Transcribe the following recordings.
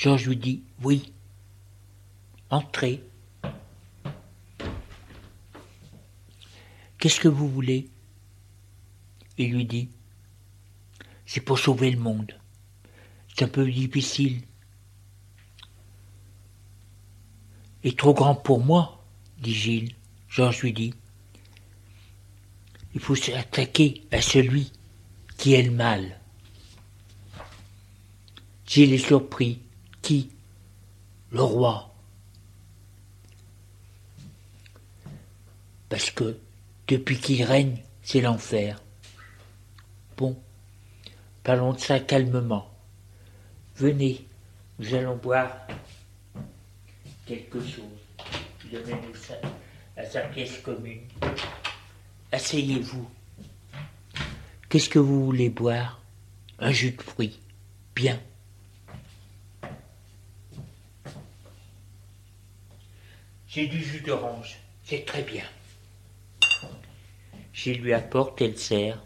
Georges lui dit Oui. Entrez. Qu'est-ce que vous voulez? Il lui dit C'est pour sauver le monde. C'est un peu difficile. Et trop grand pour moi, dit Gilles. Georges lui dit Il faut s'attaquer à celui qui est le mal. Gilles est surpris. Qui? Le roi. Parce que depuis qu'il règne, c'est l'enfer. Bon, parlons de ça calmement. Venez, nous allons boire quelque chose. Donnez-nous ça à sa pièce commune. Asseyez-vous. Qu'est-ce que vous voulez boire? Un jus de fruits. Bien. J'ai du jus d'orange. C'est très bien. Je lui apporte, elle sert.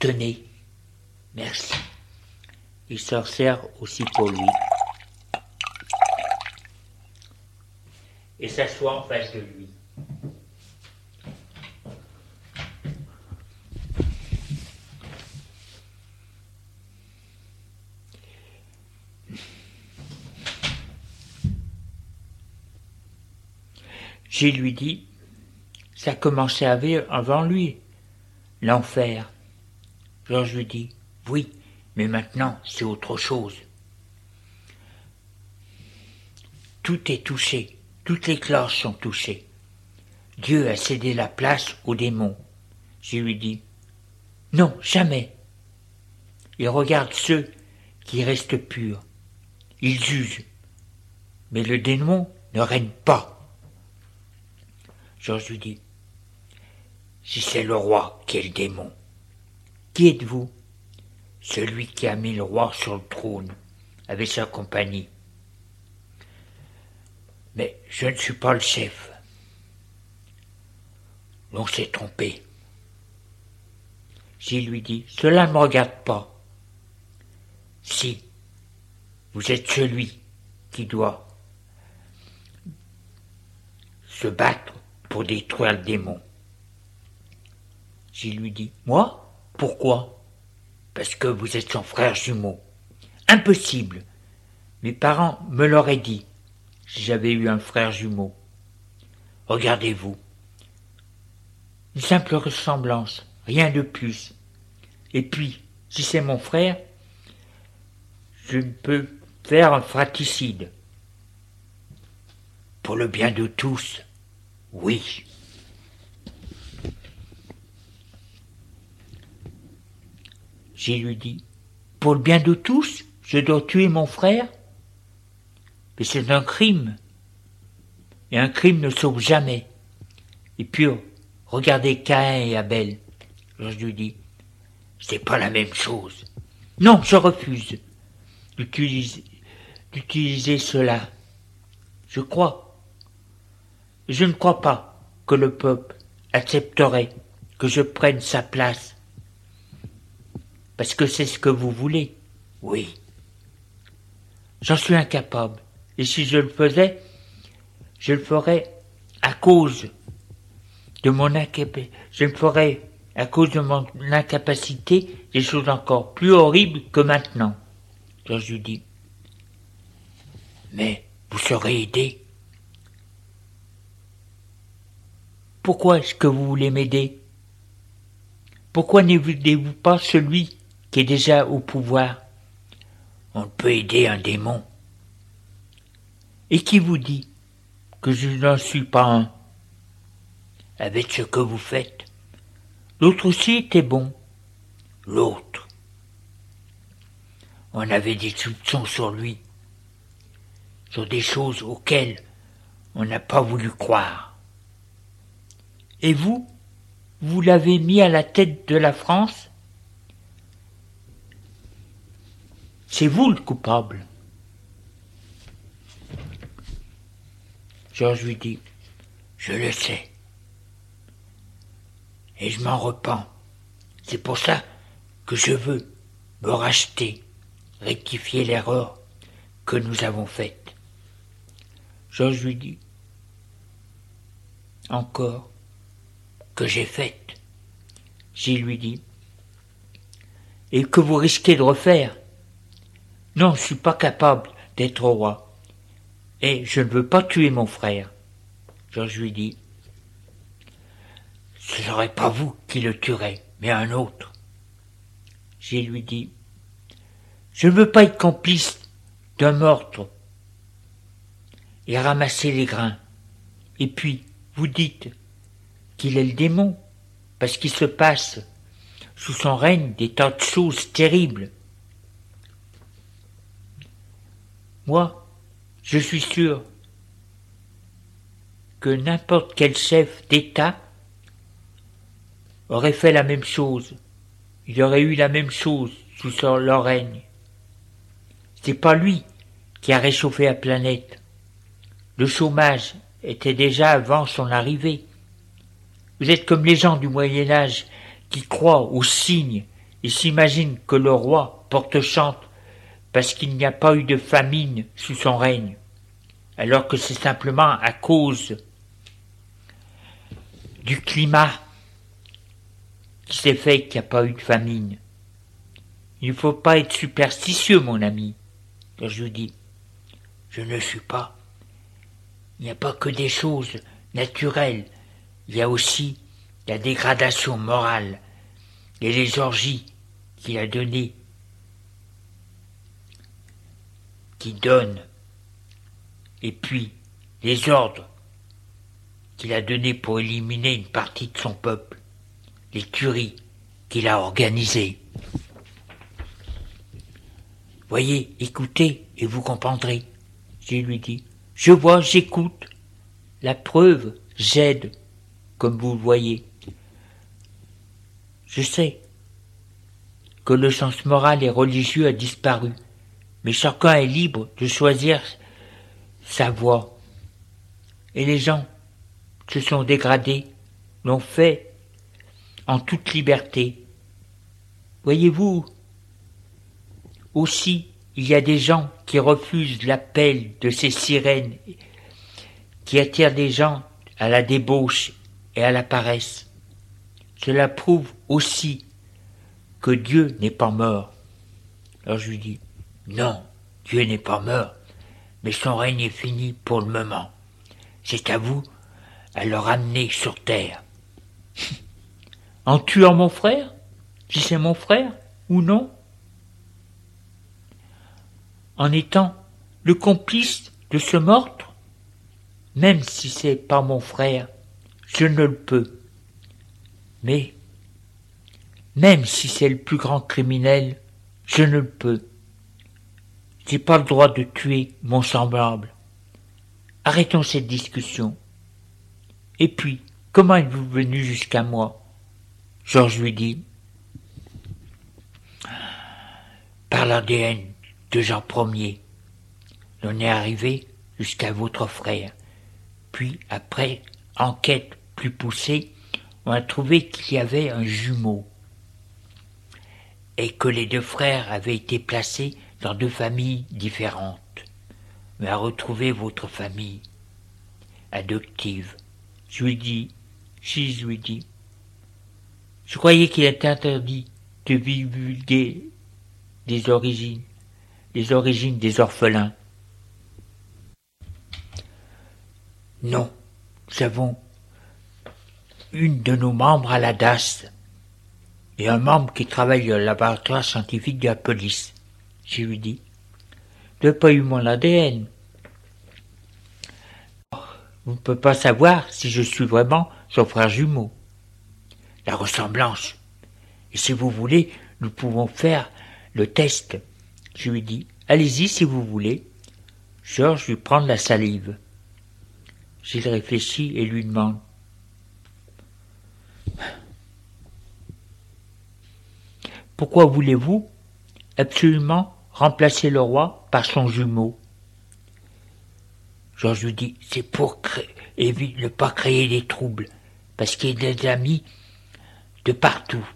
Tenez, merci. Il s'en sert aussi pour lui. Et s'assoit en face de lui. J'ai lui dit, ça commençait à vivre avant lui, l'enfer. Georges lui dit, oui, mais maintenant c'est autre chose. Tout est touché, toutes les cloches sont touchées. Dieu a cédé la place aux démons. Je lui dis, non, jamais. Il regarde ceux qui restent purs. Il juge. Mais le démon ne règne pas. Georges lui dit Si c'est le roi qui est le démon, qui êtes-vous? Celui qui a mis le roi sur le trône, avec sa compagnie. Mais je ne suis pas le chef. L'on s'est trompé. J'y lui dit Cela ne me regarde pas. Si, vous êtes celui qui doit se battre pour détruire le démon. J'ai lui dit Moi Pourquoi? Parce que vous êtes son frère jumeau. Impossible. Mes parents me l'auraient dit si j'avais eu un frère jumeau. Regardez-vous. Une simple ressemblance, rien de plus. Et puis, si c'est mon frère, je ne peux faire un fratricide. Pour le bien de tous, oui. J'ai lui dit, pour le bien de tous, je dois tuer mon frère Mais c'est un crime. Et un crime ne sauve jamais. Et puis, regardez Caïn et Abel. Je lui dis, c'est pas la même chose. Non, je refuse d'utiliser cela. Je crois je ne crois pas que le peuple accepterait que je prenne sa place. Parce que c'est ce que vous voulez. Oui. J'en suis incapable. Et si je le faisais, je le ferais à cause de mon incapacité. Je le ferais à cause de mon incapacité des choses encore plus horribles que maintenant. Je lui dis, mais vous serez aidé. Pourquoi est-ce que vous voulez m'aider? Pourquoi n'aidez-vous pas celui qui est déjà au pouvoir? On peut aider un démon. Et qui vous dit que je n'en suis pas un? Avec ce que vous faites. L'autre aussi était bon. L'autre. On avait des soupçons sur lui, sur des choses auxquelles on n'a pas voulu croire. Et vous, vous l'avez mis à la tête de la France C'est vous le coupable. Georges lui dit, je le sais. Et je m'en repens. C'est pour ça que je veux me racheter rectifier l'erreur que nous avons faite. Georges lui dit Encore que j'ai faite. Gilles lui dit Et que vous risquez de refaire? Non, je ne suis pas capable d'être roi. Et je ne veux pas tuer mon frère. Georges lui dit Ce serait pas vous qui le tuerez, mais un autre. Gilles lui dit Je ne veux pas être complice d'un meurtre et ramasser les grains. Et puis, vous dites qu'il est le démon, parce qu'il se passe sous son règne des tas de choses terribles. Moi, je suis sûr que n'importe quel chef d'État aurait fait la même chose. Il aurait eu la même chose sous son, leur règne. C'est pas lui qui a réchauffé la planète. Le chômage était déjà avant son arrivée. Vous êtes comme les gens du Moyen Âge qui croient aux signes et s'imaginent que le roi porte chante parce qu'il n'y a pas eu de famine sous son règne, alors que c'est simplement à cause du climat qui s'est fait qu'il n'y a pas eu de famine. Il ne faut pas être superstitieux, mon ami. je dis, je ne suis pas. Il n'y a pas que des choses naturelles, il y a aussi la dégradation morale et les orgies qu'il a données, qui donnent, et puis les ordres qu'il a donnés pour éliminer une partie de son peuple, les tueries qu'il a organisées. Voyez, écoutez et vous comprendrez. Je lui dis, je vois, j'écoute. La preuve, j'aide, comme vous le voyez. Je sais que le sens moral et religieux a disparu, mais chacun est libre de choisir sa voie. Et les gens se sont dégradés, l'ont fait en toute liberté. Voyez-vous, aussi il y a des gens qui refusent l'appel de ces sirènes qui attirent des gens à la débauche et à la paresse. Cela prouve aussi que Dieu n'est pas mort. Alors je lui dis, non, Dieu n'est pas mort, mais son règne est fini pour le moment. C'est à vous à le ramener sur terre. en tuant mon frère, si c'est mon frère ou non, en étant le complice de ce meurtre, même si c'est pas mon frère, je ne le peux. Mais, même si c'est le plus grand criminel, je ne le peux. J'ai pas le droit de tuer mon semblable. Arrêtons cette discussion. Et puis, comment êtes-vous venu jusqu'à moi? Georges lui dit. Par l'ADN de Jean Ier. On est arrivé jusqu'à votre frère. Puis, après enquête plus on a trouvé qu'il y avait un jumeau et que les deux frères avaient été placés dans deux familles différentes. Mais à retrouver votre famille adoptive. Je lui dis, si je lui dis, je croyais qu'il était interdit de divulguer des origines, les origines des orphelins. Non, nous avons une de nos membres à la DAS et un membre qui travaille au laboratoire scientifique de la police. Je lui dis, de pas eu mon ADN. Vous ne pouvez pas savoir si je suis vraiment son frère jumeau. La ressemblance. Et si vous voulez, nous pouvons faire le test. Je lui dis, allez-y si vous voulez. Georges lui prend de la salive. J'y réfléchit et lui demande, Pourquoi voulez-vous absolument remplacer le roi par son jumeau? Georges lui dit, c'est pour ne pas créer des troubles, parce qu'il y a des amis de partout.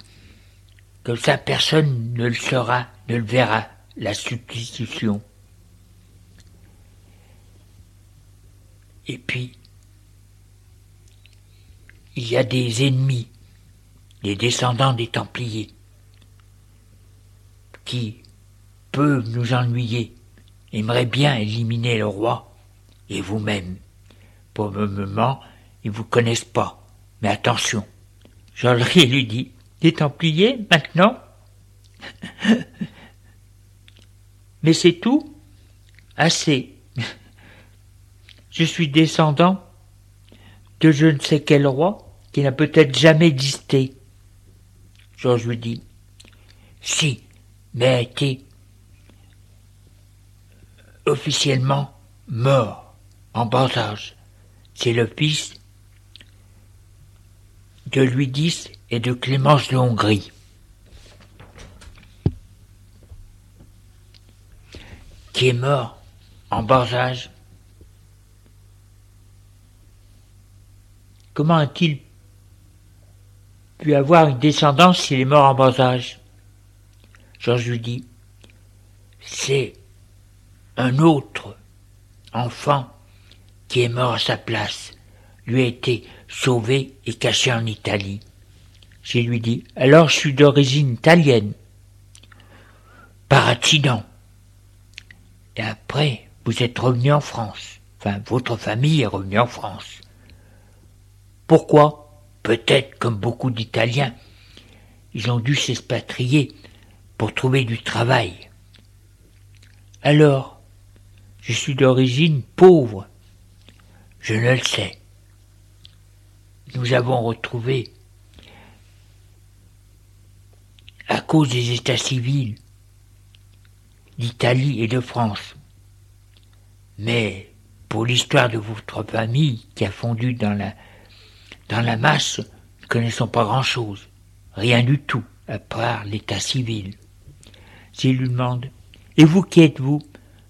Comme ça, personne ne le saura, ne le verra la substitution. Et puis, il y a des ennemis, des descendants des Templiers, qui peuvent nous ennuyer, aimeraient bien éliminer le roi et vous-même. Pour le moment, ils vous connaissent pas, mais attention. jean lui dit, des Templiers, maintenant? Mais c'est tout? Assez. Je suis descendant de je ne sais quel roi qui n'a peut-être jamais existé. Georges lui dit Si, mais a été officiellement mort en bas âge. C'est le fils de Louis X et de Clémence de Hongrie. qui est mort en bas âge. Comment a-t-il pu avoir une descendance s'il est mort en bas âge? Georges lui dit, c'est un autre enfant qui est mort à sa place, lui a été sauvé et caché en Italie. Je lui dis, alors je suis d'origine italienne. Par accident. Et après, vous êtes revenu en France. Enfin, votre famille est revenue en France. Pourquoi? Peut-être comme beaucoup d'Italiens. Ils ont dû s'expatrier trouver du travail. Alors, je suis d'origine pauvre. Je ne le sais. Nous avons retrouvé, à cause des états civils, d'Italie et de France. Mais pour l'histoire de votre famille qui a fondu dans la, dans la masse, nous ne connaissons pas grand-chose, rien du tout, à part l'état civil. S'il lui demande Et vous qui êtes-vous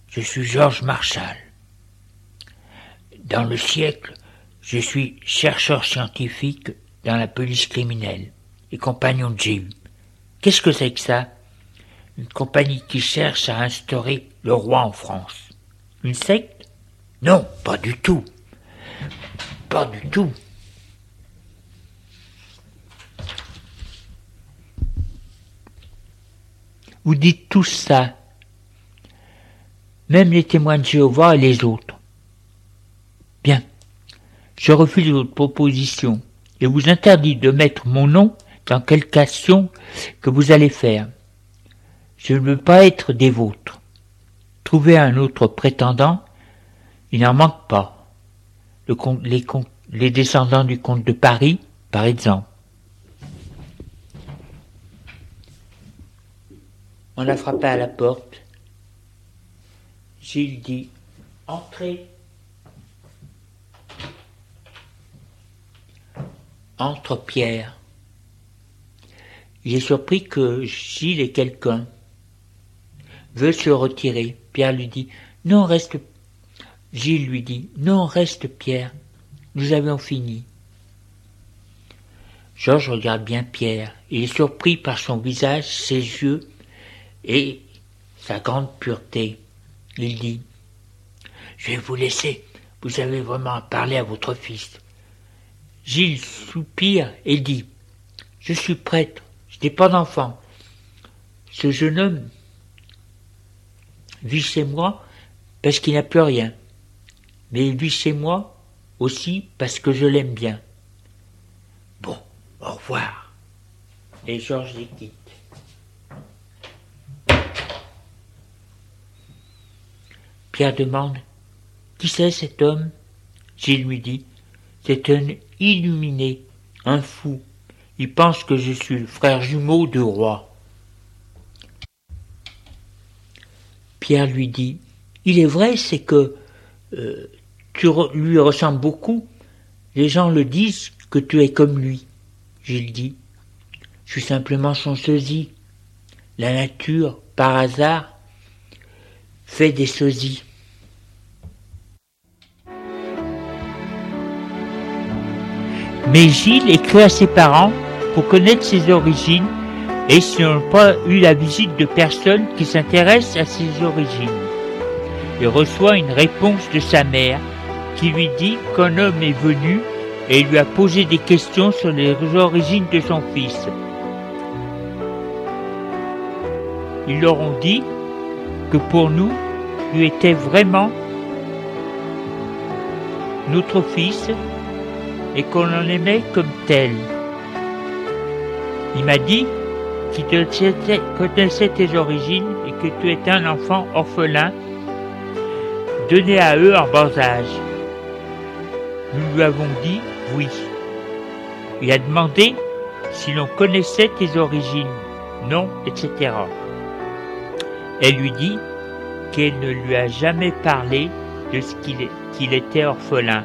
Je suis Georges Marshall. Dans le siècle, je suis chercheur scientifique dans la police criminelle et compagnon de Jéhu. Qu'est-ce que c'est que ça? Une compagnie qui cherche à instaurer le roi en France. Une secte? Non, pas du tout. Pas du tout. Vous dites tout ça, même les témoins de Jéhovah et les autres. Bien, je refuse votre proposition et vous interdis de mettre mon nom dans quelque action que vous allez faire. Je ne veux pas être des vôtres. Trouvez un autre prétendant, il n'en manque pas. les, les descendants du comte de Paris, par exemple. On a frappé à la porte. Gilles dit Entrez. Entre Pierre. Il est surpris que Gilles est quelqu'un veut se retirer. Pierre lui dit Non, reste. Gilles lui dit Non, reste, Pierre. Nous avions fini. Georges regarde bien Pierre. Il est surpris par son visage, ses yeux et sa grande pureté. Il dit Je vais vous laisser. Vous avez vraiment parlé à votre fils. Gilles soupire et dit Je suis prêtre. Je n'ai pas d'enfant. Ce jeune homme vit chez moi parce qu'il n'a plus rien. Mais il vit chez moi aussi parce que je l'aime bien. Bon, au revoir. Et Georges les quitte. Pierre demande Qui c'est cet homme? Gilles lui dit C'est un illuminé, un fou. Il pense que je suis le frère jumeau du roi. Pierre lui dit Il est vrai, c'est que euh, tu lui ressembles beaucoup. Les gens le disent que tu es comme lui. Gilles dit Je suis simplement son sosie. La nature, par hasard, fait des sosies. Mais Gilles écrit à ses parents pour connaître ses origines et s'ils n'ont pas eu la visite de personnes qui s'intéressent à ses origines. Il reçoit une réponse de sa mère qui lui dit qu'un homme est venu et lui a posé des questions sur les origines de son fils. Ils leur ont dit pour nous, lui était vraiment notre fils et qu'on en aimait comme tel. Il m'a dit qu'il connaissait tes origines et que tu étais un enfant orphelin donné à eux en bas âge. Nous lui avons dit oui. Il a demandé si l'on connaissait tes origines, non, etc. Elle lui dit qu'elle ne lui a jamais parlé de ce qu'il était orphelin,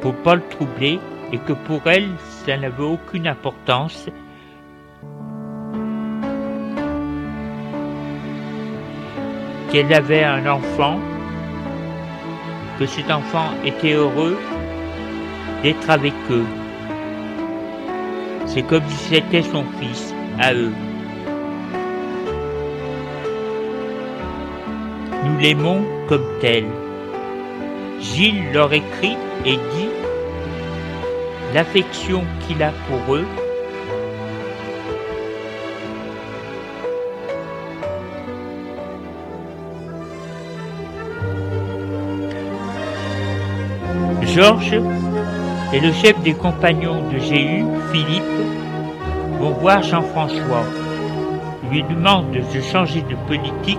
pour pas le troubler, et que pour elle, ça n'avait aucune importance. Qu'elle avait un enfant, que cet enfant était heureux d'être avec eux. C'est comme si c'était son fils à eux. Nous l'aimons comme tel. Gilles leur écrit et dit l'affection qu'il a pour eux Georges et le chef des compagnons de Jéhu, Philippe, vont voir Jean-François. lui demandent de changer de politique,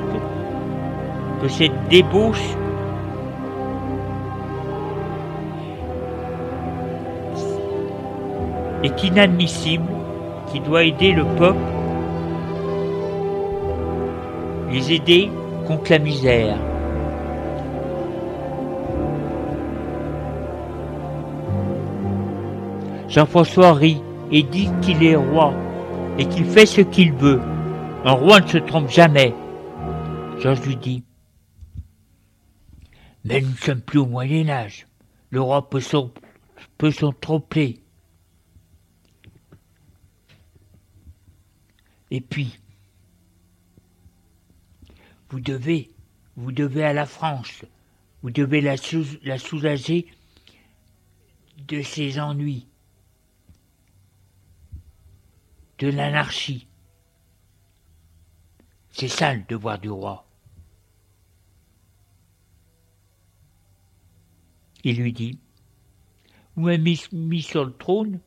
que cette débauche est inadmissible, qui doit aider le peuple, les aider contre la misère. Jean-François rit et dit qu'il est roi et qu'il fait ce qu'il veut. Un roi ne se trompe jamais. Georges lui dit Mais nous ne sommes plus au Moyen Âge. Le roi peut s'en tromper. Et puis, vous devez, vous devez à la France, vous devez la, la soulager de ses ennuis de l'anarchie. C'est ça le devoir du roi. Il lui dit, Vous m'avez mis, sur le trône,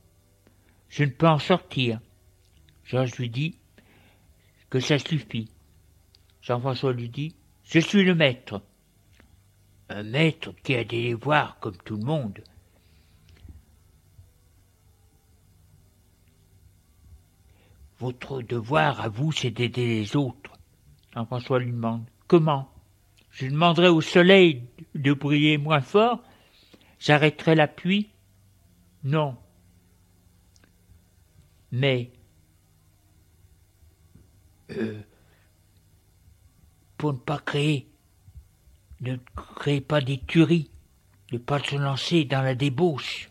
je ne peux en sortir. Georges lui dit que ça suffit. Jean-François lui dit, Je suis le maître. Un maître qui a des devoirs comme tout le monde. Votre devoir à vous, c'est d'aider les autres. Jean-François lui demande Comment? Je demanderai au soleil de briller moins fort J'arrêterai la pluie? Non. Mais euh, pour ne pas créer, ne créez pas des tueries, ne pas se lancer dans la débauche.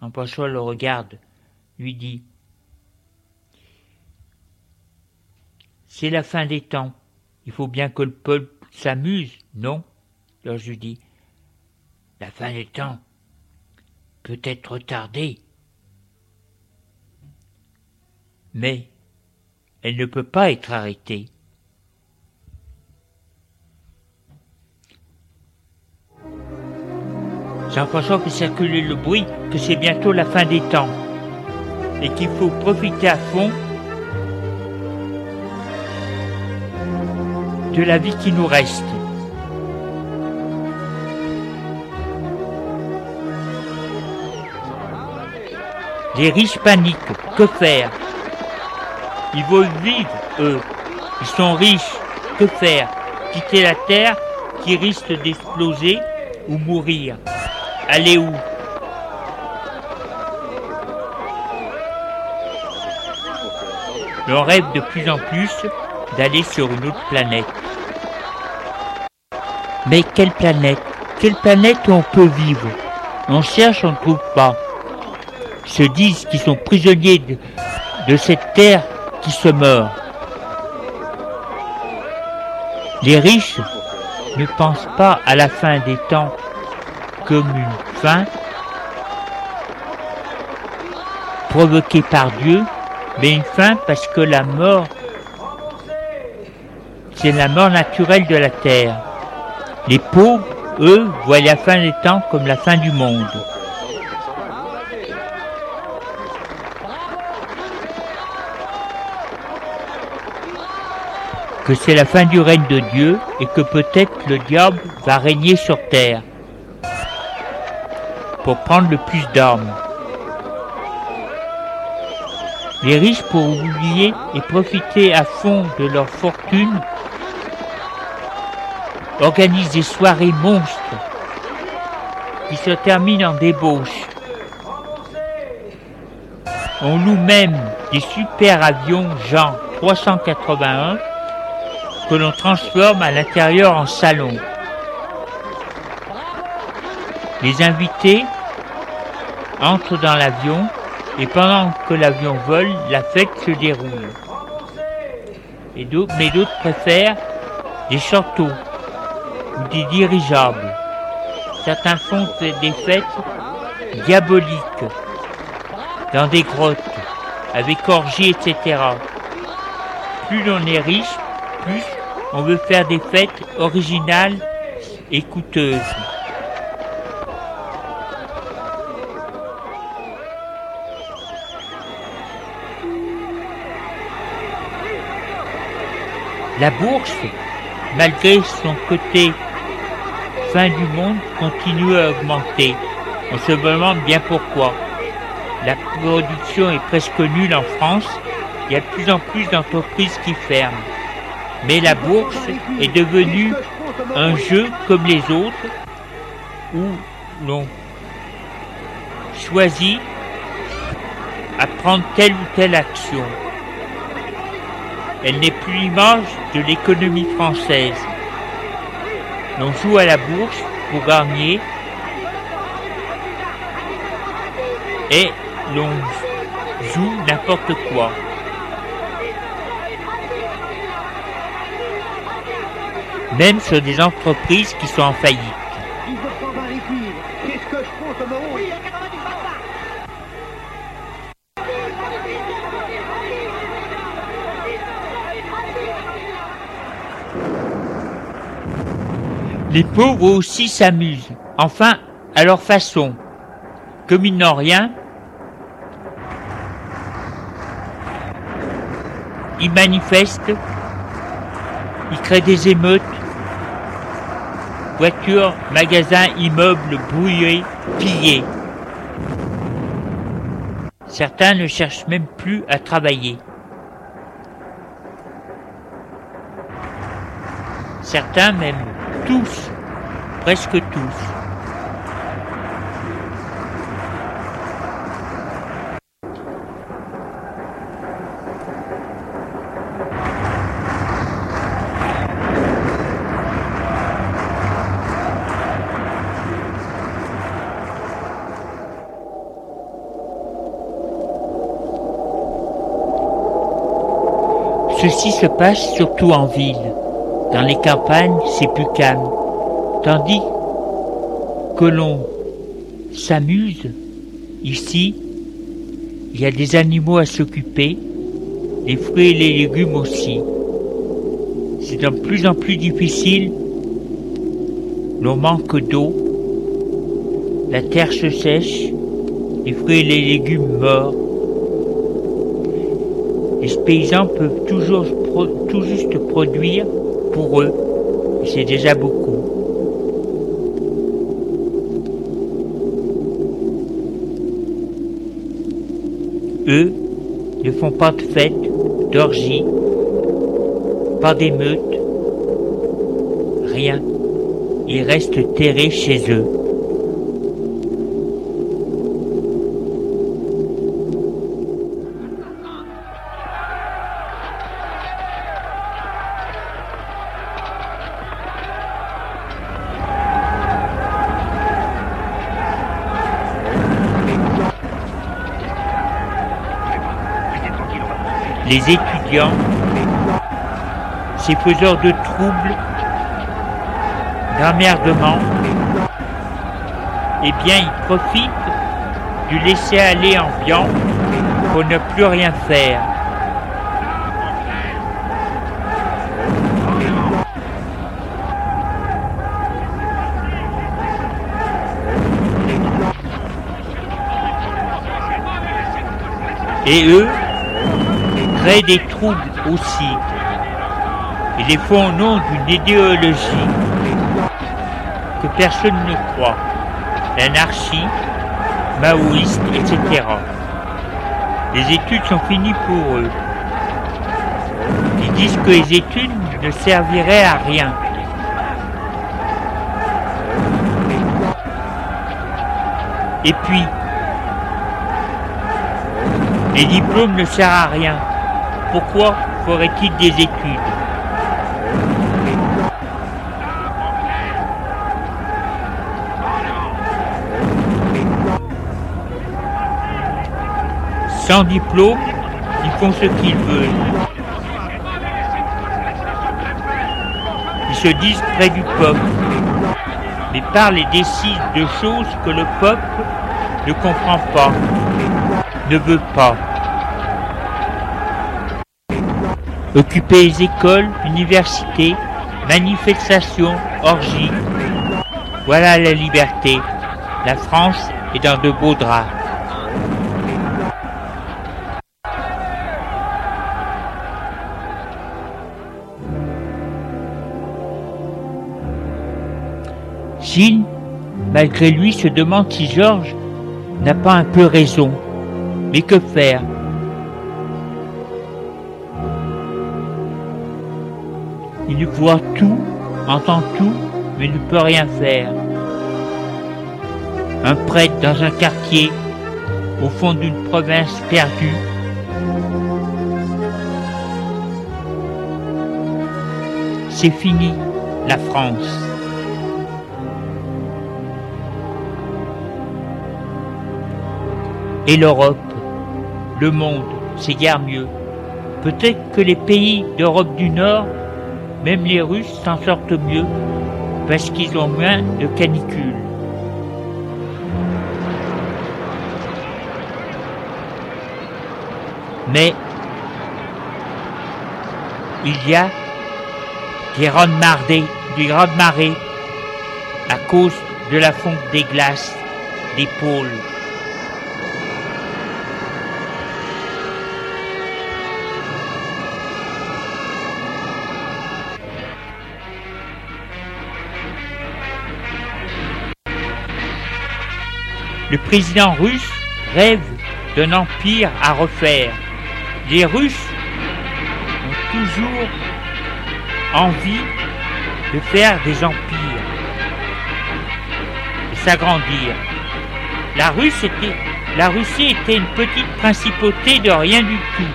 Jean-François le regarde, lui dit C'est la fin des temps. Il faut bien que le peuple s'amuse, non? Alors je dis, la fin des temps peut être retardée, mais elle ne peut pas être arrêtée. Jean-François fait circuler le bruit que c'est bientôt la fin des temps et qu'il faut profiter à fond de la vie qui nous reste. Les riches paniquent. Que faire? Ils veulent vivre, eux. Ils sont riches. Que faire? Quitter la terre qui risque d'exploser ou mourir Aller où? On rêve de plus en plus d'aller sur une autre planète. Mais quelle planète? Quelle planète où on peut vivre? On cherche, on ne trouve pas. Se disent qu'ils sont prisonniers de, cette terre qui se meurt. Les riches ne pensent pas à la fin des temps comme une fin provoquée par Dieu, mais une fin parce que la mort, c'est la mort naturelle de la terre. Les pauvres, eux, voient la fin des temps comme la fin du monde. Que c'est la fin du règne de Dieu et que peut-être le diable va régner sur terre pour prendre le plus d'armes. Les riches, pour oublier et profiter à fond de leur fortune, organisent des soirées monstres qui se terminent en débauche. On loue même des super avions genre 381 que l'on transforme à l'intérieur en salon. Les invités entrent dans l'avion et pendant que l'avion vole, la fête se déroule. Mais d'autres préfèrent des châteaux ou des dirigeables. Certains font des fêtes diaboliques dans des grottes, avec orgies, etc. Plus l'on est riche, plus, on veut faire des fêtes originales et coûteuses. La bourse, malgré son côté fin du monde, continue à augmenter. On se demande bien pourquoi. La production est presque nulle en France. Il y a de plus en plus d'entreprises qui ferment. Mais la bourse est devenue un jeu comme les autres où l'on choisit à prendre telle ou telle action. Elle n'est plus l'image de l'économie française. L'on joue à la bourse pour gagner et l'on joue n'importe quoi. Même sur des entreprises qui sont en faillite. Les pauvres aussi s'amusent, enfin à leur façon. Comme ils n'ont rien, ils manifestent, ils créent des émeutes, Voitures, magasins, immeubles brouillés, pillés. Certains ne cherchent même plus à travailler. Certains, même tous, presque tous, Ceci se passe surtout en ville. Dans les campagnes, c'est plus calme. Tandis que l'on s'amuse, ici, il y a des animaux à s'occuper, les fruits et les légumes aussi. C'est de plus en plus difficile. L'on manque d'eau, la terre se sèche, les fruits et les légumes meurent. Les paysans peuvent toujours tout juste produire pour eux, c'est déjà beaucoup. Eux ne font pas de fêtes, d'orgies, pas d'émeutes, rien. Ils restent terrés chez eux. Les étudiants, ces faiseurs de troubles, d'emmerdement, eh bien, ils profitent du laisser-aller ambiant pour ne plus rien faire. Et eux des troubles aussi. Ils les font au nom d'une idéologie que personne ne croit. L'anarchie, maoïste, etc. Les études sont finies pour eux. Ils disent que les études ne serviraient à rien. Et puis, les diplômes ne servent à rien. Pourquoi ferait-il des études Sans diplôme, ils font ce qu'ils veulent. Ils se disent près du peuple, mais parlent et décident de choses que le peuple ne comprend pas, ne veut pas. Occuper les écoles, universités, manifestations, orgies. Voilà la liberté. La France est dans de beaux draps. Gilles, malgré lui, se demande si Georges n'a pas un peu raison. Mais que faire? Il voit tout, entend tout, mais ne peut rien faire. Un prêtre dans un quartier, au fond d'une province perdue, c'est fini, la France. Et l'Europe, le monde, c'est guère mieux. Peut-être que les pays d'Europe du Nord même les Russes s'en sortent mieux parce qu'ils ont moins de canicules. Mais il y a des grandes marées, des à cause de la fonte des glaces des pôles. Le président russe rêve d'un empire à refaire. Les Russes ont toujours envie de faire des empires, de s'agrandir. La, la Russie était une petite principauté de rien du tout.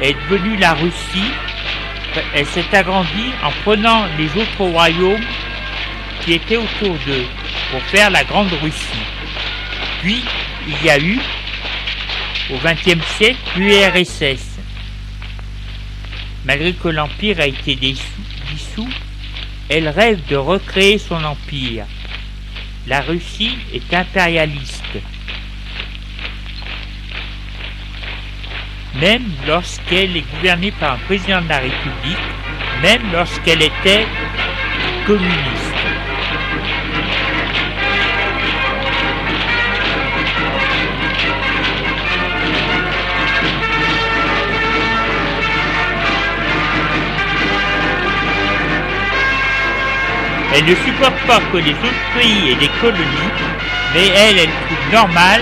Elle est devenue la Russie. Elle s'est agrandie en prenant les autres royaumes qui étaient autour d'eux pour faire la Grande Russie. Puis, il y a eu, au XXe siècle, l'URSS. Malgré que l'Empire a été dissous, elle rêve de recréer son empire. La Russie est impérialiste. Même lorsqu'elle est gouvernée par un président de la République, même lorsqu'elle était communiste. Elle ne supporte pas que les autres pays aient des colonies, mais elle, elle trouve normal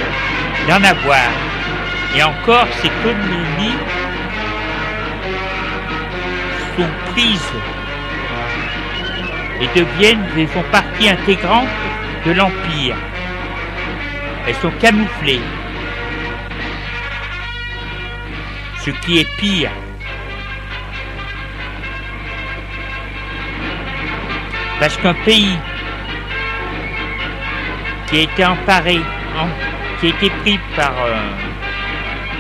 d'en avoir. Et encore, ces colonies sont prises et deviennent et font partie intégrante de l'Empire. Elles sont camouflées. Ce qui est pire, Parce qu'un pays qui a été emparé, qui a été pris par euh,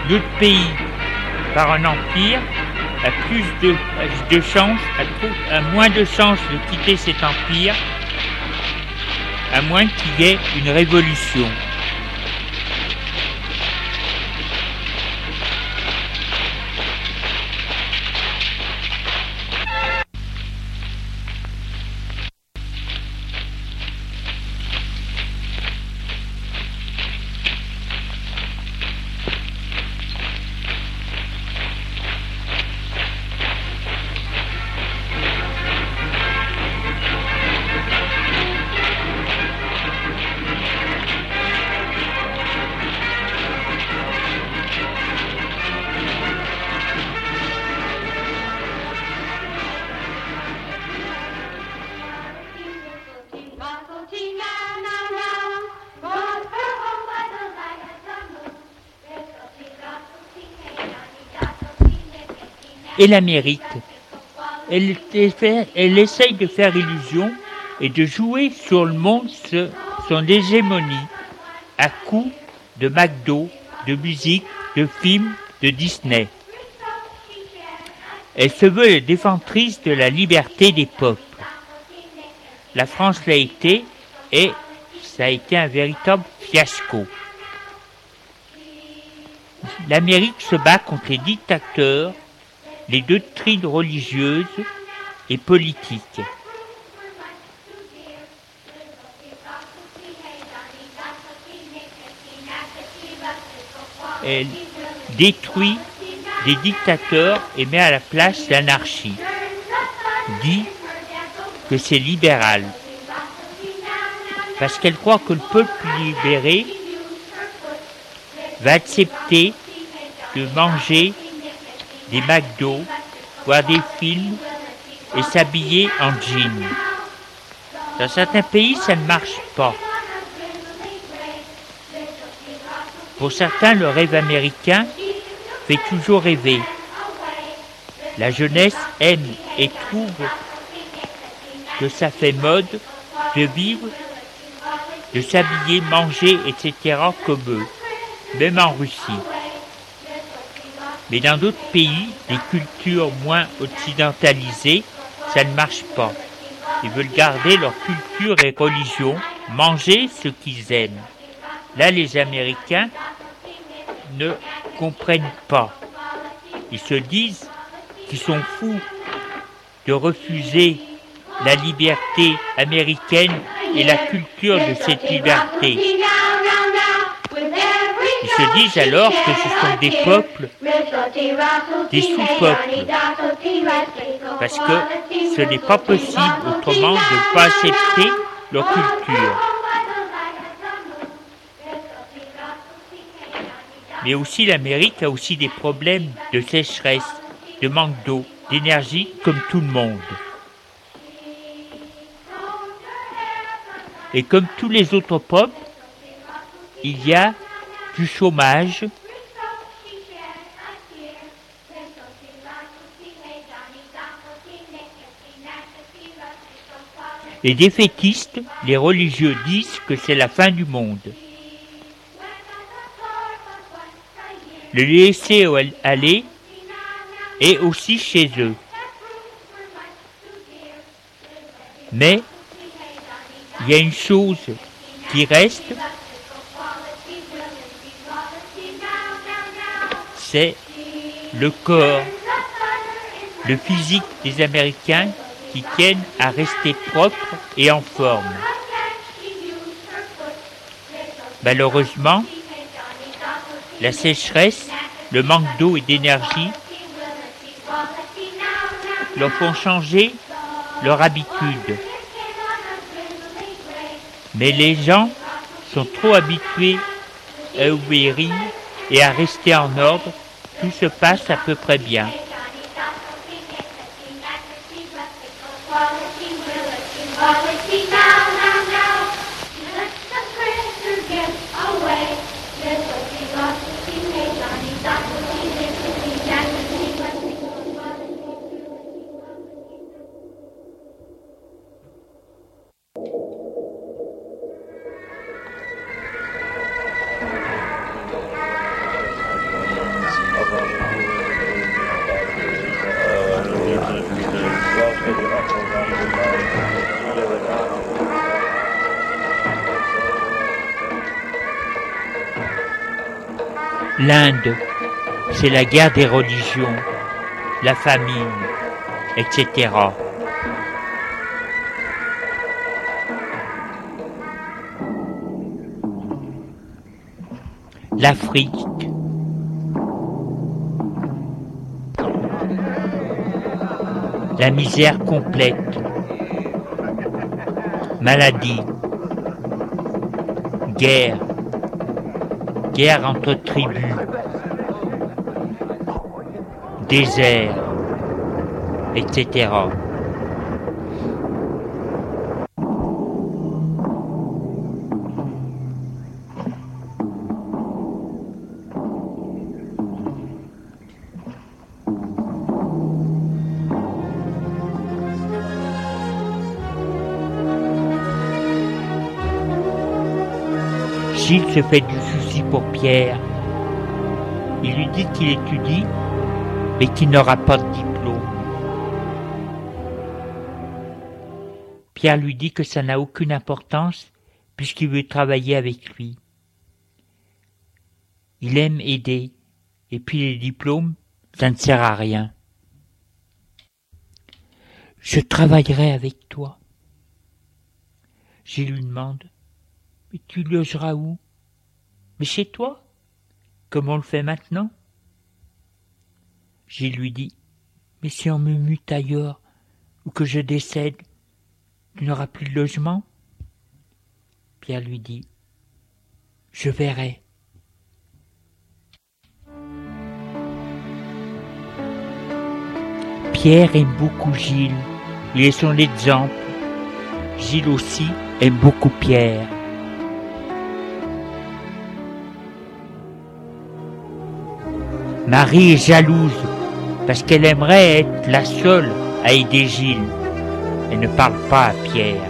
d'autres pays, par un empire a plus de, de chances, a, moins de chances de quitter cet empire, à moins qu'il y ait une révolution. Et l'Amérique. Elle, essaye de faire illusion et de jouer sur le monde son hégémonie à coups de McDo, de musique, de films, de Disney. Elle se veut la défentrice de la liberté des peuples. La France l'a été et ça a été un véritable fiasco. L'Amérique se bat contre les dictateurs les doctrines religieuses et politiques. Elle détruit des dictateurs et met à la place l'anarchie. Dit que c'est libéral. Parce qu'elle croit que le peuple libéré va accepter de manger des McDo, voir des films et s'habiller en jean. Dans certains pays, ça ne marche pas. Pour certains, le rêve américain fait toujours rêver. La jeunesse aime et trouve que ça fait mode de vivre, de s'habiller, manger, etc. comme eux, même en Russie. Mais dans d'autres pays, des cultures moins occidentalisées, ça ne marche pas. Ils veulent garder leur culture et religion, manger ce qu'ils aiment. Là, les Américains ne comprennent pas. Ils se disent qu'ils sont fous de refuser la liberté américaine et la culture de cette liberté. Se disent alors que ce sont des peuples, des sous-peuples, parce que ce n'est pas possible autrement de ne pas accepter leur culture. Mais aussi l'Amérique a aussi des problèmes de sécheresse, de manque d'eau, d'énergie comme tout le monde. Et comme tous les autres peuples, il y a du chômage, Les défaitistes, les religieux disent que c'est la fin du monde. Le laisser aller est aussi chez eux. Mais il y a une chose qui reste, c'est le corps, le physique des Américains qui tiennent à rester propres et en forme. Malheureusement, la sécheresse, le manque d'eau et d'énergie leur font changer leur habitude. Mais les gens sont trop habitués à obéir et à rester en ordre, tout se passe à peu près bien. L'Inde, c'est la guerre des religions, la famine, etc. L'Afrique, la misère complète, maladie, guerre, guerre entre tribus, désert, etc. Gilles se fait Pierre. Il lui dit qu'il étudie, mais qu'il n'aura pas de diplôme. Pierre lui dit que ça n'a aucune importance puisqu'il veut travailler avec lui. Il aime aider, et puis les diplômes, ça ne sert à rien. Je travaillerai avec toi. Gilles lui demande mais tu logeras où? Mais chez toi Comme on le fait maintenant? Gilles lui dit Mais si on me mute ailleurs, ou que je décède, tu n'auras plus de logement? Pierre lui dit Je verrai. Pierre aime beaucoup Gilles, il est son exemple. Gilles aussi aime beaucoup Pierre. Marie est jalouse parce qu'elle aimerait être la seule à aider Gilles. Elle ne parle pas à Pierre.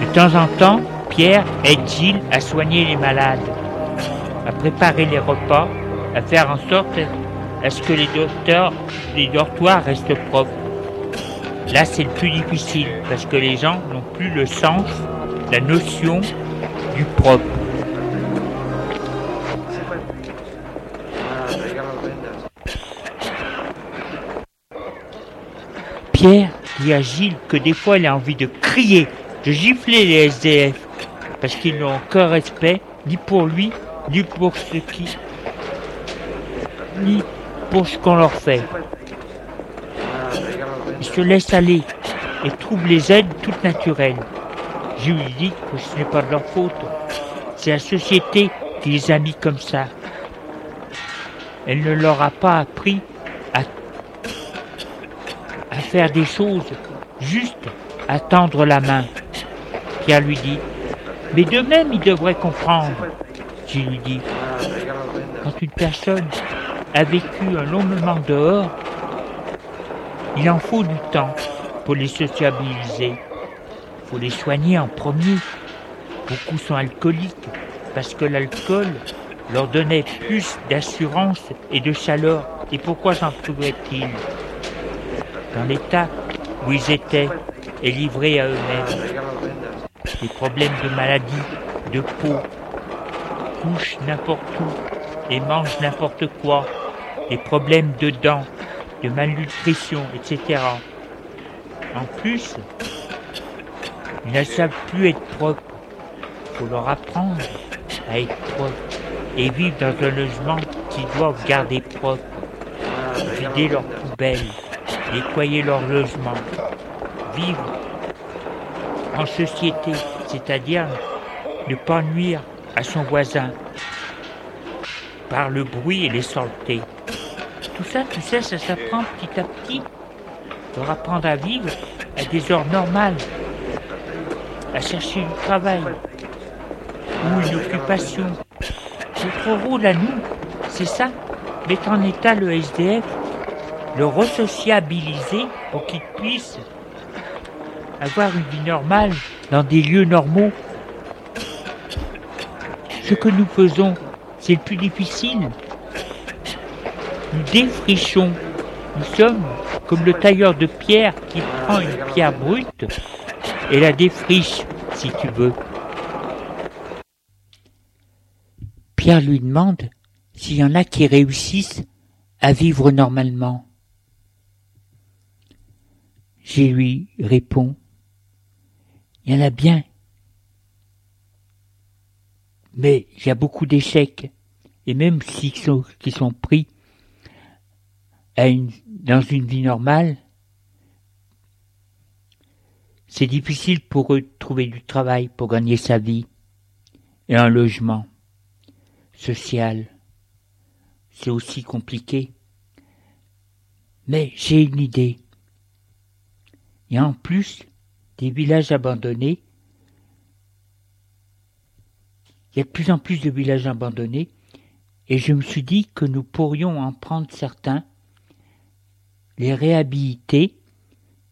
De temps en temps, Pierre aide Gilles à soigner les malades, à préparer les repas, à faire en sorte à ce que les, les dortoirs restent propres. Là, c'est le plus difficile parce que les gens n'ont plus le sens, la notion du propre. Pierre dit à Gilles que des fois il a envie de crier, de gifler les SDF parce qu'ils n'ont aucun respect ni pour lui, ni pour ce qui, ni pour ce qu'on leur fait. Se laissent aller et trouvent les aides toutes naturelles. Je lui dis que ce n'est pas de leur faute. C'est la société qui les a mis comme ça. Elle ne leur a pas appris à, à faire des choses, juste à tendre la main. Pierre lui dit, mais de même ils devraient comprendre. Je lui dis, quand une personne a vécu un long moment dehors, il en faut du temps pour les sociabiliser. Il faut les soigner en premier. Beaucoup sont alcooliques parce que l'alcool leur donnait plus d'assurance et de chaleur. Et pourquoi s'en trouveraient-ils Dans l'état où ils étaient et livrés à eux-mêmes. Des problèmes de maladie, de peau, couchent n'importe où et mangent n'importe quoi. Des problèmes de dents, de malnutrition, etc. En plus, ils ne savent plus être propres. Il faut leur apprendre à être propres et vivre dans un logement qu'ils doivent garder propre. Vider leurs poubelles, nettoyer leur logement, vivre en société, c'est-à-dire ne pas nuire à son voisin par le bruit et les saletés. Tout ça, tu sais, ça s'apprend petit à petit. Leur apprendre à vivre à des heures normales, à chercher du travail ou une occupation. Notre rôle à nous, c'est ça, mettre en état le SDF, le resociabiliser pour qu'il puisse avoir une vie normale dans des lieux normaux. ce que nous faisons, c'est le plus difficile. Nous défrichons. Nous sommes comme le tailleur de pierre qui prend une pierre brute et la défriche, si tu veux. Pierre lui demande s'il y en a qui réussissent à vivre normalement. J'ai lui réponds, il y en a bien. Mais il y a beaucoup d'échecs. Et même s'ils sont pris dans une vie normale, c'est difficile pour eux de trouver du travail pour gagner sa vie et un logement social. C'est aussi compliqué. Mais j'ai une idée. A en plus des villages abandonnés. Il y a de plus en plus de villages abandonnés et je me suis dit que nous pourrions en prendre certains, les réhabiliter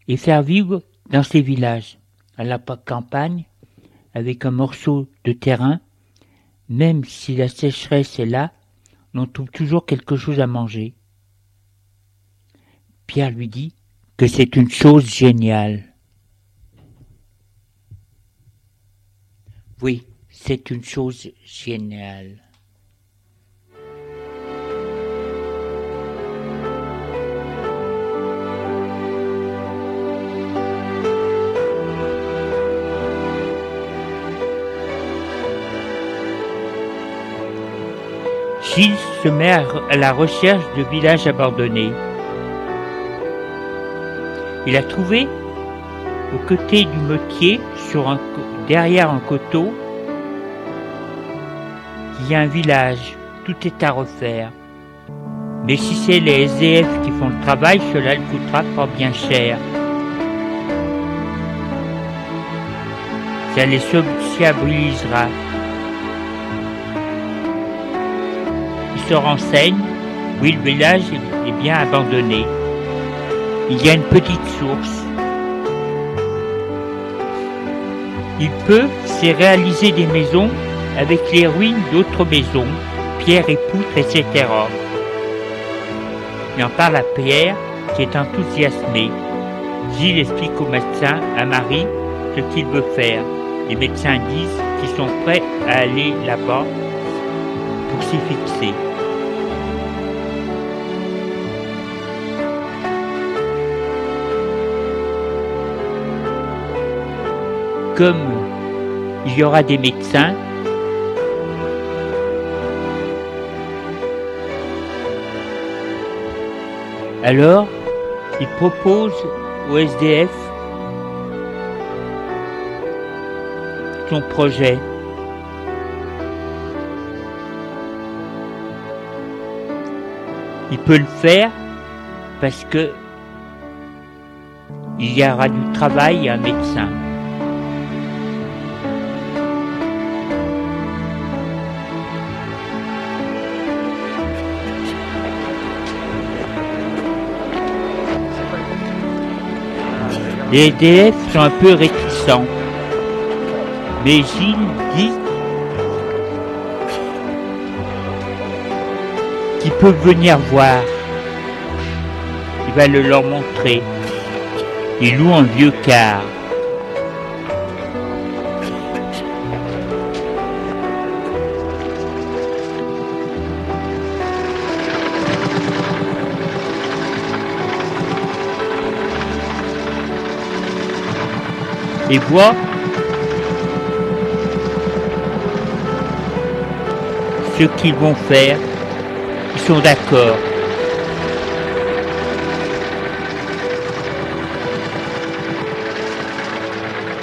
et faire vivre dans ces villages, à la campagne, avec un morceau de terrain, même si la sécheresse est là, on trouve toujours quelque chose à manger. Pierre lui dit que c'est une chose géniale. Oui, c'est une chose géniale. Gilles se met à la recherche de villages abandonnés. Il a trouvé, au côté du un, derrière un coteau, il y a un village, tout est à refaire. Mais si c'est les SDF qui font le travail, cela le coûtera pas bien cher. Ça les sociabilisera. Se renseigne, oui, le village est bien abandonné. Il y a une petite source. Il peut s'y réaliser des maisons avec les ruines d'autres maisons, pierres et poutres, etc. Il en parle à Pierre, qui est enthousiasmé. Gilles explique au médecin, à Marie, ce qu'il veut faire. Les médecins disent qu'ils sont prêts à aller là-bas pour s'y fixer. Comme il y aura des médecins, alors il propose au SDF son projet. Il peut le faire parce que il y aura du travail et un médecin. Les EDF sont un peu réticents. Mais Gilles dit qu'ils peuvent venir voir. Il va le leur montrer. Il loue un vieux car. Et voit ce qu'ils vont faire. Ils sont d'accord.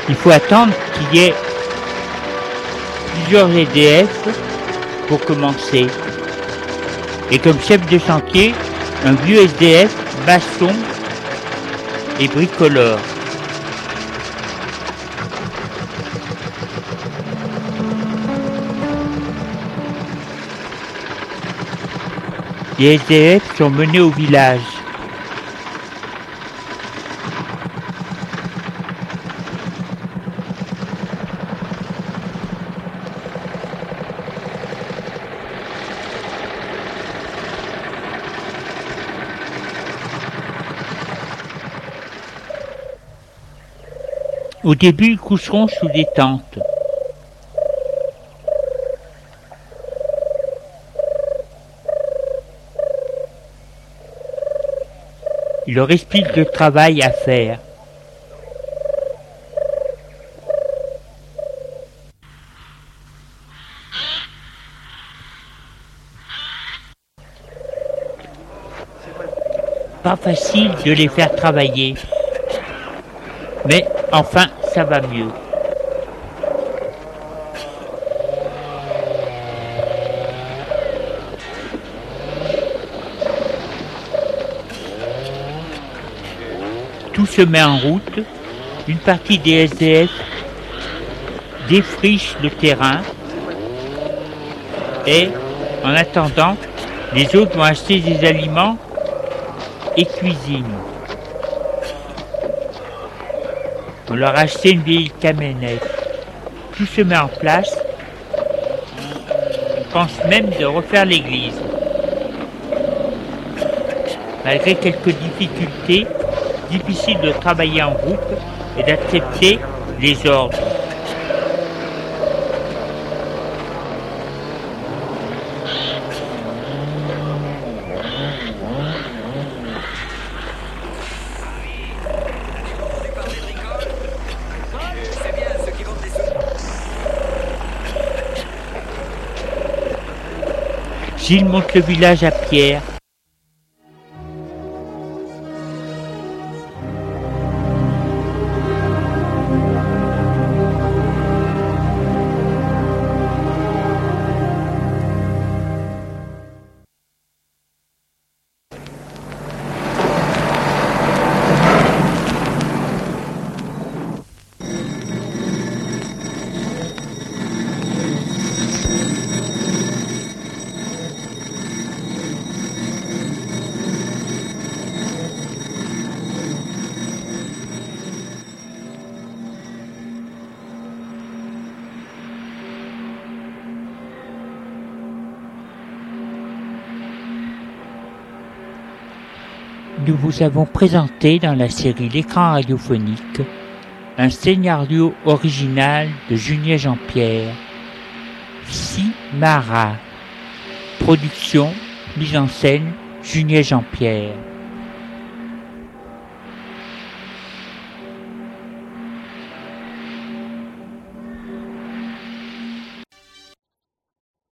Il faut attendre qu'il y ait plusieurs EDF pour commencer. Et comme chef de chantier, un vieux SDF, maçon et bricoleur. Les élèves sont menés au village. Au début, ils coucheront sous des tentes. Leur explique le travail à faire. Pas facile de les faire travailler. Mais enfin, ça va mieux. Se met en route. Une partie des SDF défriche le terrain et, en attendant, les autres vont acheter des aliments et cuisinent. On leur a acheté une vieille camionnette. Tout se met en place. On pense même de refaire l'église. Malgré quelques difficultés, difficile de travailler en groupe et d'accepter les ordres. Gilles monte le village à Pierre. Nous avons présenté dans la série L'écran radiophonique un scénario original de Julien Jean-Pierre, Simara. Production, mise en scène, Julien Jean-Pierre.